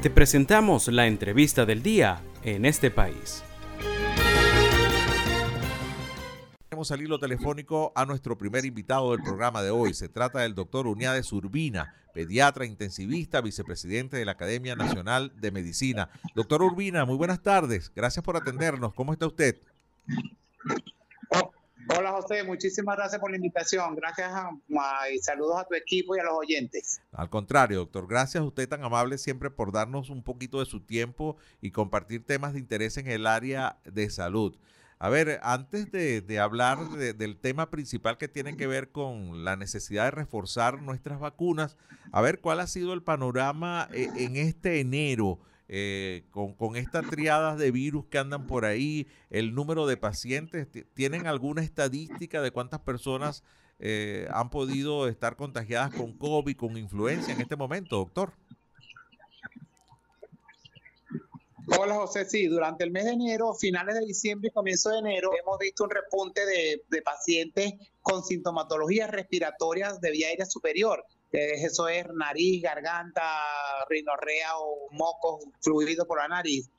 Te presentamos la entrevista del día en este país. Tenemos al hilo telefónico a nuestro primer invitado del programa de hoy. Se trata del doctor Uniades Urbina, pediatra intensivista, vicepresidente de la Academia Nacional de Medicina. Doctor Urbina, muy buenas tardes. Gracias por atendernos. ¿Cómo está usted? Hola José, muchísimas gracias por la invitación. Gracias y saludos a tu equipo y a los oyentes. Al contrario, doctor, gracias a usted tan amable siempre por darnos un poquito de su tiempo y compartir temas de interés en el área de salud. A ver, antes de, hablar del tema principal que tiene que ver con la necesidad de reforzar nuestras vacunas, a ver cuál ha sido el panorama eh, en este enero eh, con, con estas triadas de virus que andan por ahí, el número de pacientes, ¿tienen alguna estadística de cuántas personas eh, han podido estar contagiadas con COVID, con influencia en este momento, doctor? Hola José, sí, durante el mes de enero, finales de diciembre y comienzo de enero, hemos visto un repunte de, de pacientes con sintomatologías respiratorias de vía aérea superior eso es nariz, garganta, rinorrea o mocos fluidos por la nariz.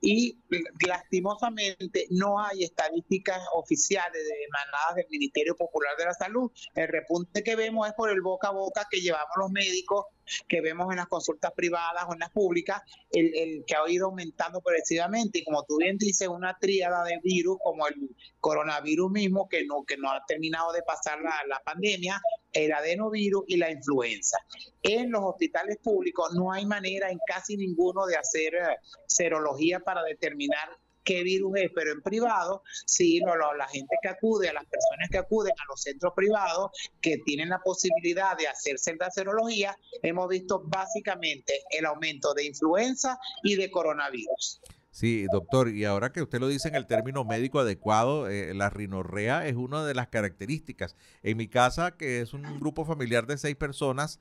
Y lastimosamente no hay estadísticas oficiales de emanadas del Ministerio Popular de la Salud. El repunte que vemos es por el boca a boca que llevamos los médicos que vemos en las consultas privadas o en las públicas, el, que ha ido aumentando progresivamente. Y como tú bien dices, una tríada de virus como el coronavirus mismo, que no, que no ha terminado de pasar la, la pandemia, el adenovirus y la influenza. En los hospitales públicos no hay manera en casi ninguno de hacer eh, serología para determinar qué virus es, pero en privado, sí, la gente que acude, a las personas que acuden a los centros privados, que tienen la posibilidad de hacerse la serología, hemos visto básicamente el aumento de influenza y de coronavirus. Sí, doctor, y ahora que usted lo dice en el término médico adecuado, eh, la rinorrea es una de las características. En mi casa, que es un grupo familiar de seis personas,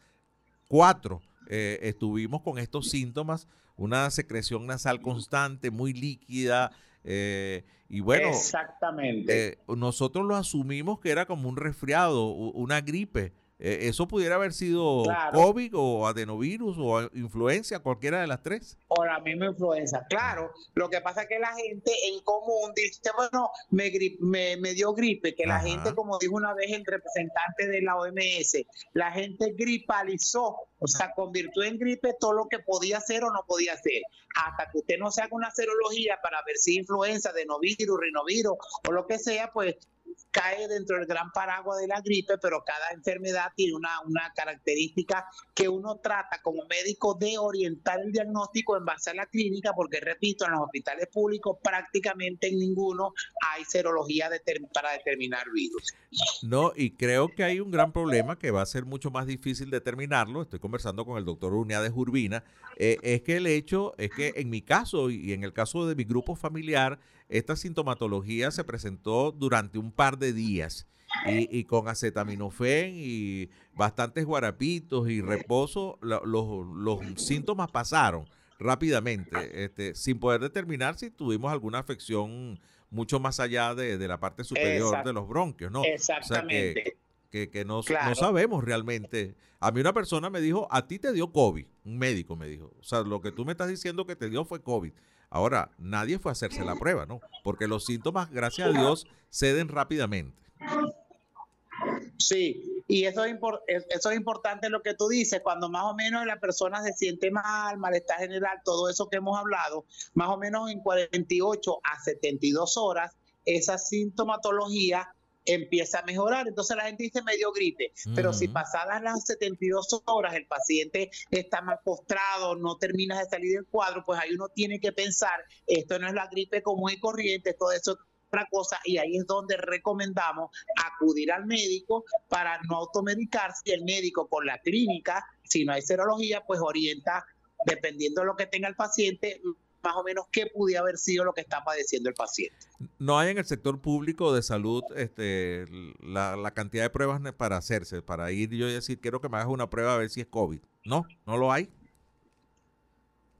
cuatro eh, estuvimos con estos síntomas, una secreción nasal constante, muy líquida. Eh, y bueno, Exactamente. Eh, nosotros lo asumimos que era como un resfriado, una gripe. Eh, ¿Eso pudiera haber sido COVID o adenovirus o influencia, cualquiera de las tres? O la misma influenza, claro. Lo que pasa es que la gente en común dice, bueno, me, me, dio gripe, que la gente, como dijo una vez el representante de la OMS, la gente gripalizó, o sea, convirtió en gripe todo lo que podía ser o no podía ser. Hasta que usted no se haga una serología para ver si influenza, adenovirus, rinovirus o lo que sea, pues cae dentro del gran paraguas de la gripe, pero cada enfermedad tiene una, una característica que uno trata como médico de orientar el diagnóstico en base a la clínica, porque repito, en los hospitales públicos prácticamente en ninguno hay serología para determinar virus. No, y creo que hay un gran problema que va a ser mucho más difícil determinarlo. Estoy conversando con el doctor de Urbina. Eh, es que el hecho es que en mi caso y en el caso de mi grupo familiar, esta sintomatología se presentó durante un par de días y, con acetaminofén y bastantes guarapitos y reposo, los, síntomas pasaron rápidamente, este, sin poder determinar si tuvimos alguna afección mucho más allá de, la parte superior de los bronquios, ¿no? Exactamente. que, no, no, sabemos realmente. A mí una persona me dijo, a ti te dio COVID, un médico me dijo. O sea, lo que tú me estás diciendo que te dio fue COVID. Ahora, nadie fue a hacerse la prueba, ¿no? Porque los síntomas, gracias a Dios, ceden rápidamente. Sí, y eso es, eso es importante lo que tú dices, cuando más o menos la persona se siente mal, malestar general, todo eso que hemos hablado, más o menos en 48 a 72 horas, esa sintomatología empieza a mejorar. Entonces la gente dice medio gripe, pero si pasadas las 72 horas el paciente está más postrado, no termina de salir del cuadro, pues ahí uno tiene que pensar, esto no es la gripe común y corriente, todo eso es otra cosa y ahí es donde recomendamos acudir al médico para no automedicarse el médico con la clínica, si no hay serología, pues orienta dependiendo de lo que tenga el paciente, más o menos qué pudiera haber sido lo que está padeciendo el paciente. No hay en el sector público de salud este, la, cantidad de pruebas para hacerse, para ir yo y decir, quiero que me hagas una prueba a ver si es COVID. No, no lo hay.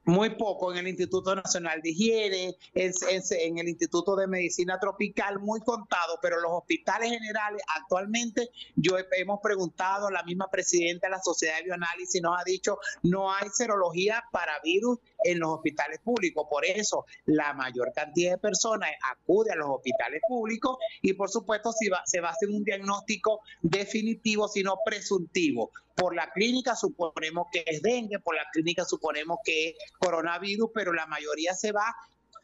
muy poco en el Instituto Nacional de Higiene, en, el Instituto de Medicina Tropical, muy contado, pero los hospitales generales actualmente, yo hemos preguntado, la misma presidenta de la Sociedad de Bioanálisis nos ha dicho, no hay serología para virus en los hospitales públicos. Por eso, la mayor cantidad de personas acude a los hospitales públicos y, por supuesto, si va, se va a hacer un diagnóstico definitivo, sino presuntivo. Por la clínica suponemos que es dengue, por la clínica suponemos que es coronavirus, pero la mayoría se va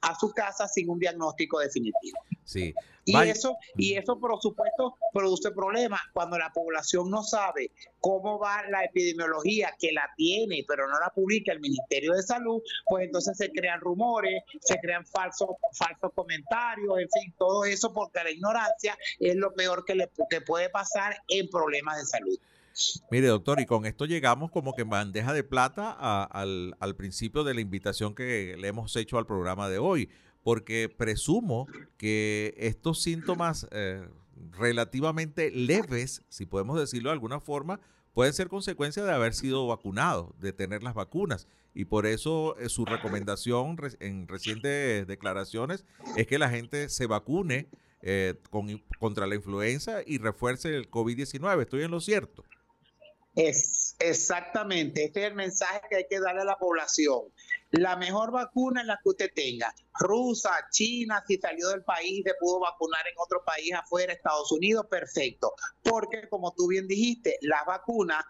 a su casa sin un diagnóstico definitivo. Sí. Y eso, y eso por supuesto produce problemas cuando la población no sabe cómo va la epidemiología, que la tiene, pero no la publica el Ministerio de Salud, pues entonces se crean rumores, se crean falsos, falsos comentarios, en fin, todo eso porque la ignorancia es lo peor que le que puede pasar en problemas de salud. Mire, doctor, y con esto llegamos como que en bandeja de plata al, principio de la invitación que le hemos hecho al programa de hoy, porque presumo que estos síntomas eh, relativamente leves, si podemos decirlo de alguna forma, pueden ser consecuencia de haber sido vacunado, de tener las vacunas. Y por eso eh, su recomendación en recientes declaraciones es que la gente se vacune eh, contra la influenza y refuerce el COVID-19. ¿Estoy en lo cierto? Es exactamente, este es el mensaje que hay que darle a la población. La mejor vacuna es la que usted tenga. Rusa, China, si salió del país, se pudo vacunar en otro país afuera, Estados Unidos, perfecto. Porque como tú bien dijiste, las vacunas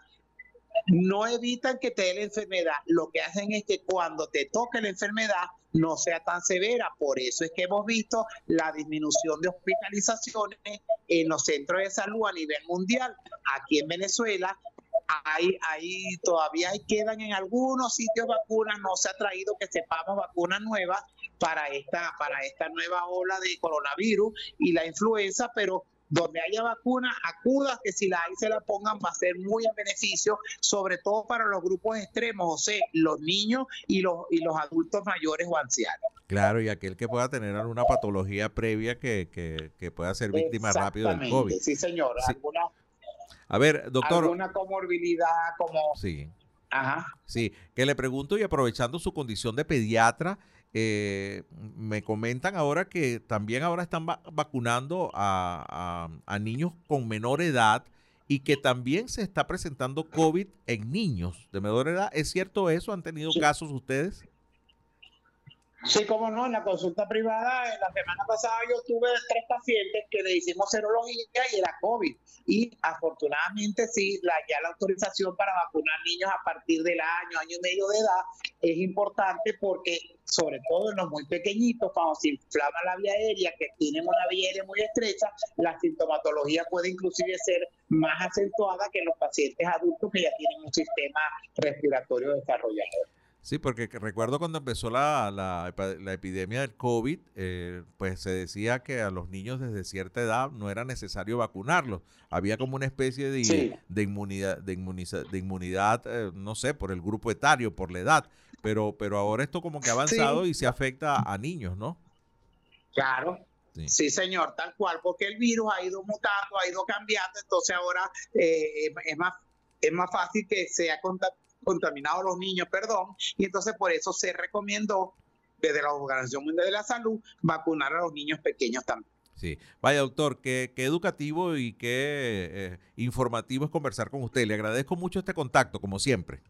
no evitan que te dé la enfermedad. Lo que hacen es que cuando te toque la enfermedad no sea tan severa. Por eso es que hemos visto la disminución de hospitalizaciones en los centros de salud a nivel mundial. Aquí en Venezuela ahí, ahí todavía quedan en algunos sitios vacunas, no se ha traído que sepamos vacunas nuevas para esta, para esta nueva ola de coronavirus y la influenza, pero donde haya vacuna, acuda que si la hay se la pongan va a ser muy a beneficio, sobre todo para los grupos extremos, o sea, los niños y los, y los adultos mayores o ancianos. Claro, y aquel que pueda tener alguna patología previa que, que, pueda ser víctima rápido del COVID. Sí, señor. Alguna a ver, doctor. Alguna comorbilidad como. Sí. Ajá. Sí, que le pregunto y aprovechando su condición de pediatra, eh, me comentan ahora que también ahora están vacunando a, niños con menor edad y que también se está presentando COVID en niños de menor edad. ¿Es cierto eso? ¿Han tenido casos ustedes? Sí, como no, en la consulta privada, en la semana pasada yo tuve tres pacientes que le hicimos serología y era COVID. Y afortunadamente sí, la, ya la autorización para vacunar niños a partir del año, año y medio de edad es importante porque sobre todo en los muy pequeñitos, cuando se inflama la vía aérea, que tienen una vía aérea muy estrecha, la sintomatología puede inclusive ser más acentuada que en los pacientes adultos que ya tienen un sistema respiratorio desarrollado. Sí, porque recuerdo cuando empezó la, la, epidemia del COVID, eh, pues se decía que a los niños desde cierta edad no era necesario vacunarlos. Había como una especie de, de inmunidad, de, de inmunidad eh, no sé, por el grupo etario, por la edad. Pero, pero ahora esto como que ha avanzado y se afecta a niños, ¿no? Claro, Sí. señor, tal cual, porque el virus ha ido mutando, ha ido cambiando, entonces ahora eh, es, más, es más fácil que sea contaminados los niños, perdón, y entonces por eso se recomendó desde la Organización Mundial de la Salud vacunar a los niños pequeños también. Sí, vaya doctor, qué, qué educativo y qué eh, informativo es conversar con usted. Le agradezco mucho este contacto, como siempre.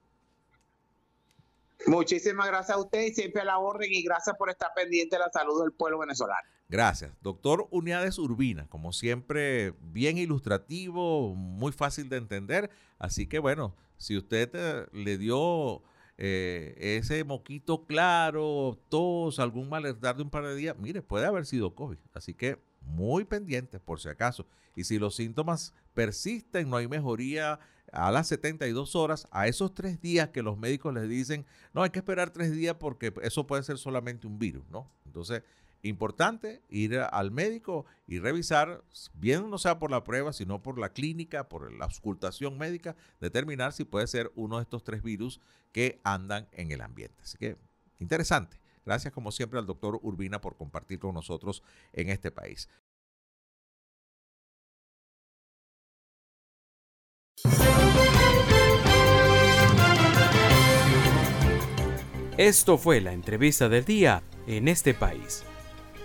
Muchísimas gracias a usted y siempre a la orden y gracias por estar pendiente de la salud del pueblo venezolano. Gracias. Doctor Unidades Urbina, como siempre, bien ilustrativo, muy fácil de entender. Así que bueno, si usted le dio eh, ese moquito claro, tos, algún malestar de un par de días, mire, puede haber sido COVID. Así que muy pendiente por si acaso. Y si los síntomas persisten, no hay mejoría a las 72 horas, a esos tres días que los médicos les dicen, no, hay que esperar tres días porque eso puede ser solamente un virus, ¿no? Entonces, importante ir al médico y revisar, bien no sea por la prueba, sino por la clínica, por la auscultación médica, determinar si puede ser uno de estos tres virus que andan en el ambiente. Así que, interesante. Gracias como siempre al doctor Urbina por compartir con nosotros en este país. Esto fue la entrevista del día en este país.